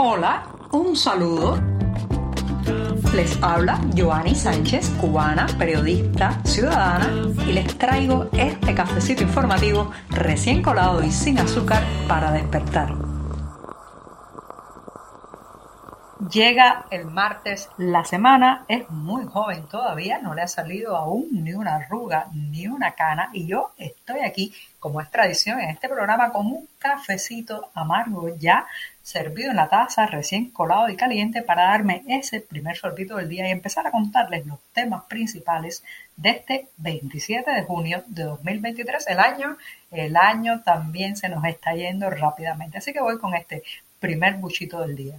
Hola, un saludo. Les habla Joanny Sánchez, cubana, periodista, ciudadana, y les traigo este cafecito informativo recién colado y sin azúcar para despertar. Llega el martes, la semana es muy joven todavía, no le ha salido aún ni una arruga ni una cana y yo estoy aquí, como es tradición en este programa, con un cafecito amargo ya servido en la taza, recién colado y caliente para darme ese primer sorbito del día y empezar a contarles los temas principales de este 27 de junio de 2023. El año, el año también se nos está yendo rápidamente, así que voy con este primer buchito del día.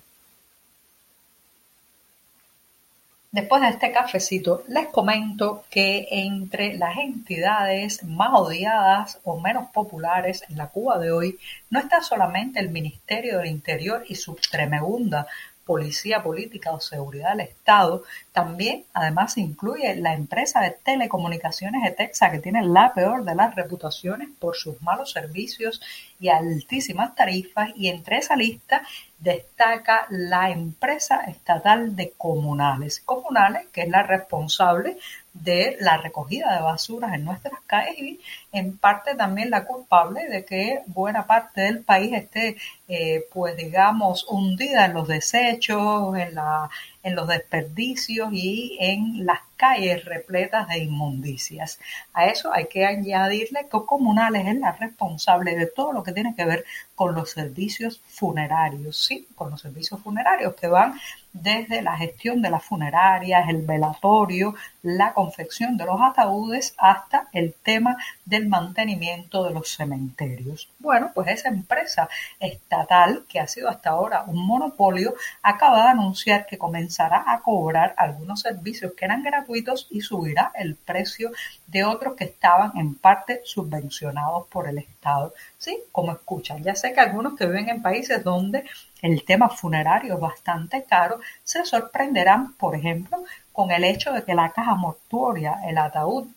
Después de este cafecito, les comento que entre las entidades más odiadas o menos populares en la Cuba de hoy no está solamente el Ministerio del Interior y su tremenda Policía Política o Seguridad del Estado, también además incluye la empresa de telecomunicaciones de Texas que tiene la peor de las reputaciones por sus malos servicios y altísimas tarifas y entre esa lista destaca la empresa estatal de comunales. Comunales, que es la responsable de la recogida de basuras en nuestras calles y en parte también la culpable de que buena parte del país esté, eh, pues digamos, hundida en los desechos, en la en los desperdicios y en las calles repletas de inmundicias. A eso hay que añadirle que Comunales es la responsable de todo lo que tiene que ver con los servicios funerarios, sí, con los servicios funerarios que van desde la gestión de las funerarias, el velatorio, la confección de los ataúdes hasta el tema del mantenimiento de los cementerios. Bueno, pues esa empresa estatal, que ha sido hasta ahora un monopolio, acaba de anunciar que comenzará a cobrar algunos servicios que eran gratuitos y subirá el precio de otros que estaban en parte subvencionados por el Estado. Sí, como escuchan, ya sé que algunos que viven en países donde el tema funerario es bastante caro, se sorprenderán, por ejemplo, con el hecho de que la caja mortuoria, el ataúd,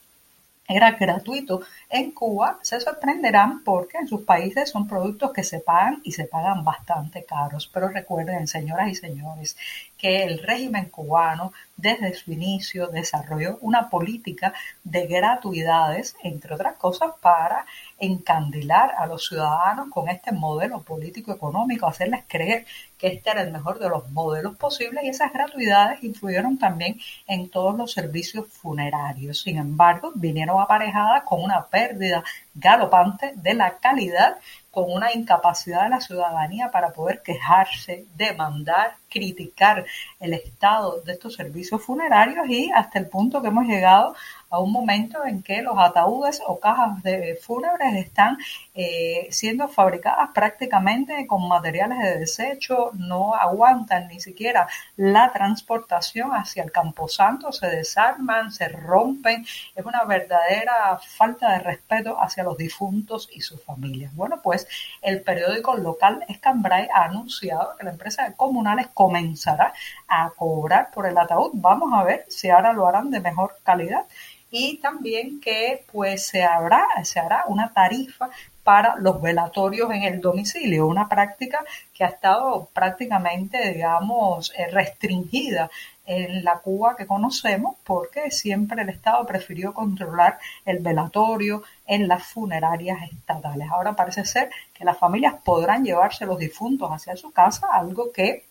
era gratuito en Cuba, se sorprenderán porque en sus países son productos que se pagan y se pagan bastante caros. Pero recuerden, señoras y señores, que el régimen cubano desde su inicio desarrolló una política de gratuidades, entre otras cosas, para encandilar a los ciudadanos con este modelo político-económico, hacerles creer que este era el mejor de los modelos posibles y esas gratuidades influyeron también en todos los servicios funerarios. Sin embargo, vinieron aparejadas con una pérdida galopante de la calidad con una incapacidad de la ciudadanía para poder quejarse, demandar, criticar el estado de estos servicios funerarios y hasta el punto que hemos llegado a un momento en que los ataúdes o cajas de fúnebres están eh, siendo fabricadas prácticamente con materiales de desecho, no aguantan ni siquiera la transportación hacia el camposanto, se desarman, se rompen, es una verdadera falta de respeto hacia los difuntos y sus familias. Bueno, pues el periódico local Escambray ha anunciado que la empresa de comunales comenzará a cobrar por el ataúd. Vamos a ver si ahora lo harán de mejor calidad y también que pues se habrá, se hará una tarifa para los velatorios en el domicilio, una práctica que ha estado prácticamente, digamos, eh, restringida en la Cuba que conocemos porque siempre el Estado prefirió controlar el velatorio en las funerarias estatales. Ahora parece ser que las familias podrán llevarse los difuntos hacia su casa, algo que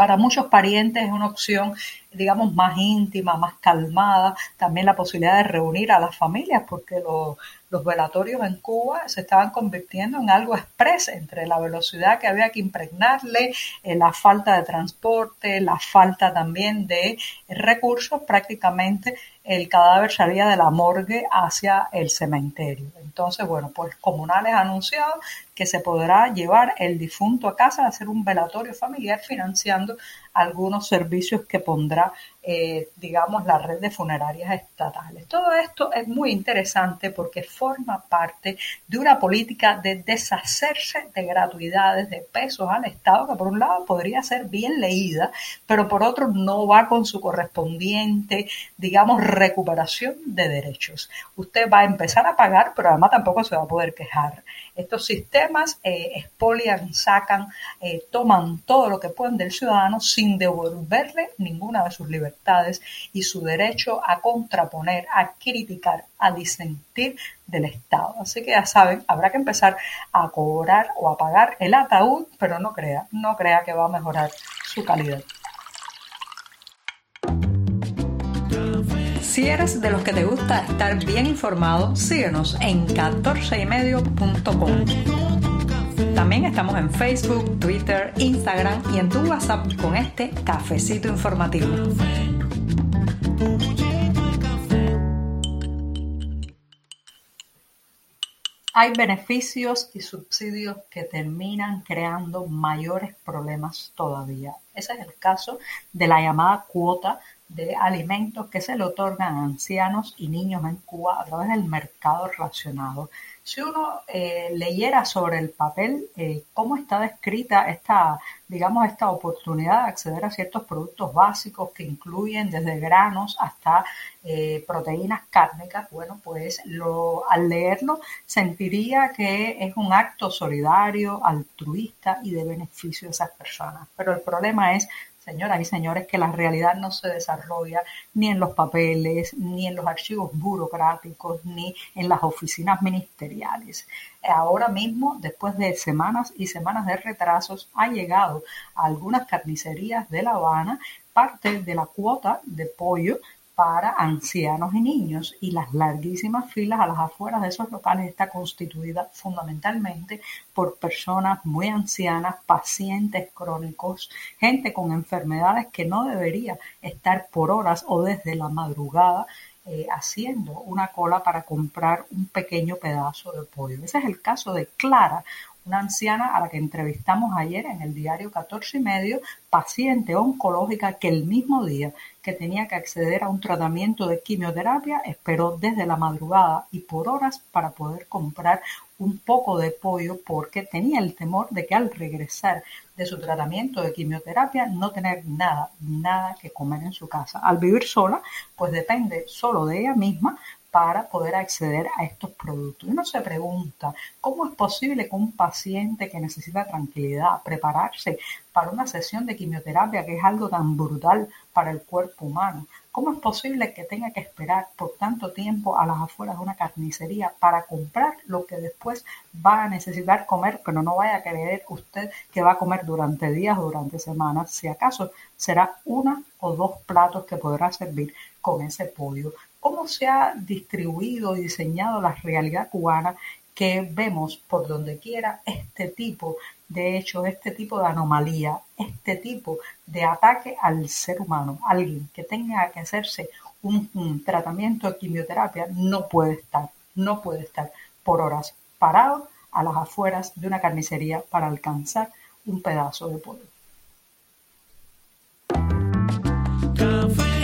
para muchos parientes es una opción, digamos, más íntima, más calmada. También la posibilidad de reunir a las familias, porque los, velatorios en Cuba se estaban convirtiendo en algo express entre la velocidad que había que impregnarle, eh, la falta de transporte, la falta también de recursos, prácticamente el cadáver salía de la morgue hacia el cementerio. Entonces, bueno, pues Comunales ha anunciado que se podrá llevar el difunto a casa hacer un velatorio familiar financiando algunos servicios que pondrá eh, digamos, la red de funerarias estatales. Todo esto es muy interesante porque forma parte de una política de deshacerse de gratuidades, de pesos al Estado, que por un lado podría ser bien leída, pero por otro no va con su correspondiente, digamos, recuperación de derechos. Usted va a empezar a pagar, pero además tampoco se va a poder quejar. Estos sistemas eh, expolian, sacan, eh, toman todo lo que pueden del ciudadano sin devolverle ninguna de sus libertades y su derecho a contraponer, a criticar, a disentir del Estado. Así que ya saben, habrá que empezar a cobrar o a pagar el ataúd, pero no crea, no crea que va a mejorar su calidad. Si eres de los que te gusta estar bien informado, síguenos en 14ymedio.com. También estamos en Facebook, Twitter, Instagram y en tu WhatsApp con este cafecito informativo. Hay beneficios y subsidios que terminan creando mayores problemas todavía. Ese es el caso de la llamada cuota de alimentos que se le otorgan a ancianos y niños en Cuba a través del mercado racionado. Si uno eh, leyera sobre el papel eh, cómo está descrita esta, digamos, esta oportunidad de acceder a ciertos productos básicos que incluyen desde granos hasta eh, proteínas cárnicas, bueno, pues lo, al leerlo sentiría que es un acto solidario, altruista y de beneficio de esas personas. Pero el problema es señoras y señores, que la realidad no se desarrolla ni en los papeles, ni en los archivos burocráticos, ni en las oficinas ministeriales. Ahora mismo, después de semanas y semanas de retrasos, ha llegado a algunas carnicerías de La Habana parte de la cuota de pollo para ancianos y niños y las larguísimas filas a las afueras de esos locales está constituida fundamentalmente por personas muy ancianas, pacientes crónicos, gente con enfermedades que no debería estar por horas o desde la madrugada eh, haciendo una cola para comprar un pequeño pedazo de pollo. Ese es el caso de Clara, una anciana a la que entrevistamos ayer en el diario 14 y medio, paciente oncológica que el mismo día que tenía que acceder a un tratamiento de quimioterapia esperó desde la madrugada y por horas para poder comprar un poco de pollo porque tenía el temor de que al regresar de su tratamiento de quimioterapia no tener nada, nada que comer en su casa. Al vivir sola, pues depende solo de ella misma para poder acceder a estos productos. Uno se pregunta, ¿cómo es posible que un paciente que necesita tranquilidad, prepararse para una sesión de quimioterapia, que es algo tan brutal para el cuerpo humano, ¿cómo es posible que tenga que esperar por tanto tiempo a las afueras de una carnicería para comprar lo que después va a necesitar comer, pero no vaya a creer usted que va a comer durante días o durante semanas? Si acaso será una o dos platos que podrá servir con ese pollo cómo se ha distribuido y diseñado la realidad cubana que vemos por donde quiera este tipo de hechos, este tipo de anomalía, este tipo de ataque al ser humano. Alguien que tenga que hacerse un, tratamiento de quimioterapia no puede estar, no puede estar por horas parado a las afueras de una carnicería para alcanzar un pedazo de pollo.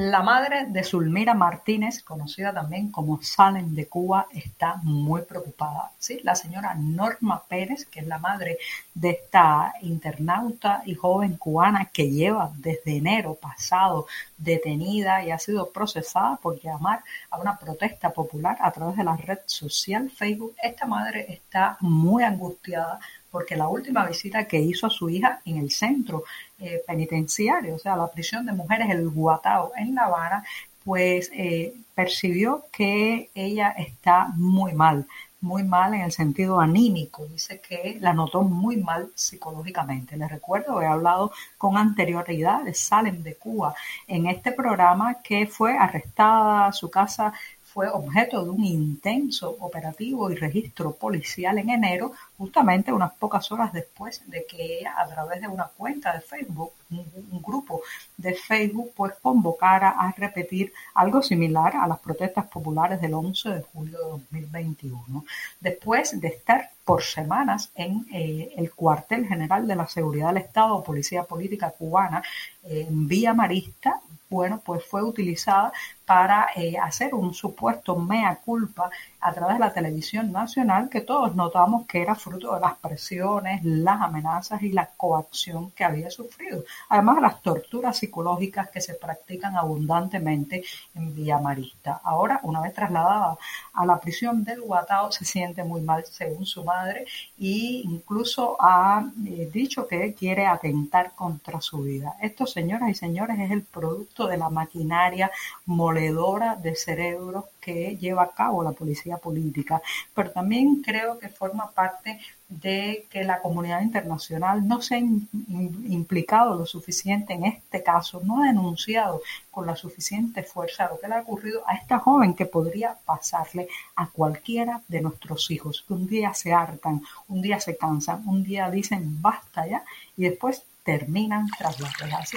La madre de Zulmira Martínez, conocida también como Salen de Cuba, está muy preocupada. ¿sí? La señora Norma Pérez, que es la madre de esta internauta y joven cubana que lleva desde enero pasado detenida y ha sido procesada por llamar a una protesta popular a través de la red social Facebook. Esta madre está muy angustiada porque la última visita que hizo a su hija en el centro eh, penitenciario, o sea, la prisión de mujeres, el Guatao, en La Habana, pues eh, percibió que ella está muy mal, muy mal en el sentido anímico. Dice que la notó muy mal psicológicamente. Les recuerdo, he hablado con anterioridad de Salem de Cuba en este programa que fue arrestada, su casa fue objeto de un intenso operativo y registro policial en enero, justamente unas pocas horas después de que ella, a través de una cuenta de Facebook, un, grupo de Facebook, pues convocara a repetir algo similar a las protestas populares del 11 de julio de 2021. Después de estar por semanas en eh, el cuartel general de la seguridad del Estado, Policía Política Cubana, en Villa Marista, bueno, pues fue utilizada para eh, hacer un supuesto mea culpa a través de la televisión nacional que todos notamos que era fruto de las presiones, las amenazas y la coacción que había sufrido, además de las torturas psicológicas que se practican abundantemente en Villa Marista. Ahora, una vez trasladada a la prisión del Guatao, se siente muy mal según su madre e incluso ha eh, dicho que quiere atentar contra su vida. Esto, señoras y señores, es el producto de la maquinaria de cerebros que lleva a cabo la policía política, pero también creo que forma parte de que la comunidad internacional no se ha implicado lo suficiente en este caso, no ha denunciado con la suficiente fuerza lo que le ha ocurrido a esta joven que podría pasarle a cualquiera de nuestros hijos, un día se hartan, un día se cansan, un día dicen basta ya y después terminan tras las rejas.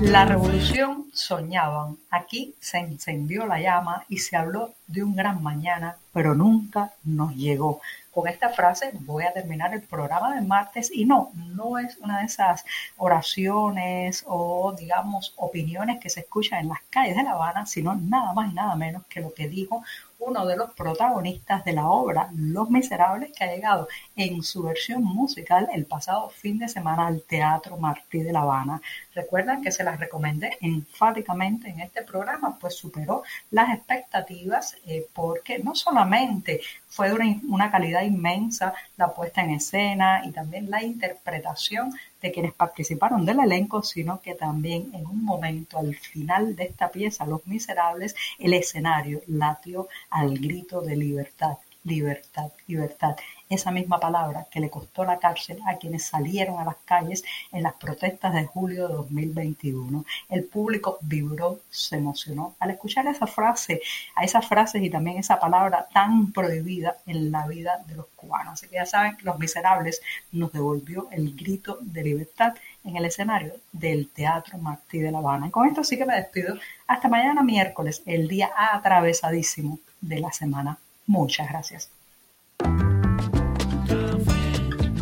La revolución soñaban. Aquí se encendió la llama y se habló de un gran mañana, pero nunca nos llegó. Con esta frase voy a terminar el programa de martes y no, no es una de esas oraciones o digamos opiniones que se escuchan en las calles de La Habana, sino nada más y nada menos que lo que dijo uno de los protagonistas de la obra Los Miserables que ha llegado en su versión musical el pasado fin de semana al Teatro Martí de La Habana. Recuerdan que se las recomendé enfáticamente en este programa, pues superó las expectativas eh, porque no solamente fue una, una calidad inmensa la puesta en escena y también la interpretación de quienes participaron del elenco, sino que también en un momento al final de esta pieza, Los Miserables, el escenario latió al grito de libertad, libertad, libertad esa misma palabra que le costó la cárcel a quienes salieron a las calles en las protestas de julio de 2021. El público vibró, se emocionó al escuchar esa frase, a esas frases y también esa palabra tan prohibida en la vida de los cubanos. Así que ya saben, Los Miserables nos devolvió el grito de libertad en el escenario del Teatro Martí de La Habana. Y con esto sí que me despido. Hasta mañana miércoles, el día atravesadísimo de la semana. Muchas gracias.